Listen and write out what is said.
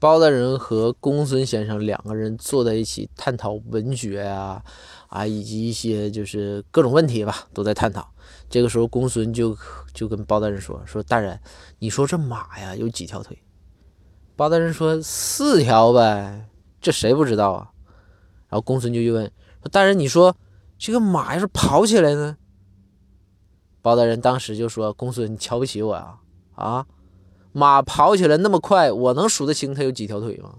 包大人和公孙先生两个人坐在一起探讨文学啊，啊，以及一些就是各种问题吧，都在探讨。这个时候，公孙就就跟包大人说：“说大人，你说这马呀有几条腿？”包大人说：“四条呗，这谁不知道啊？”然后公孙就又问：“说大人，你说这个马要是跑起来呢？”包大人当时就说：“公孙，你瞧不起我呀？啊？”马跑起来那么快，我能数得清它有几条腿吗？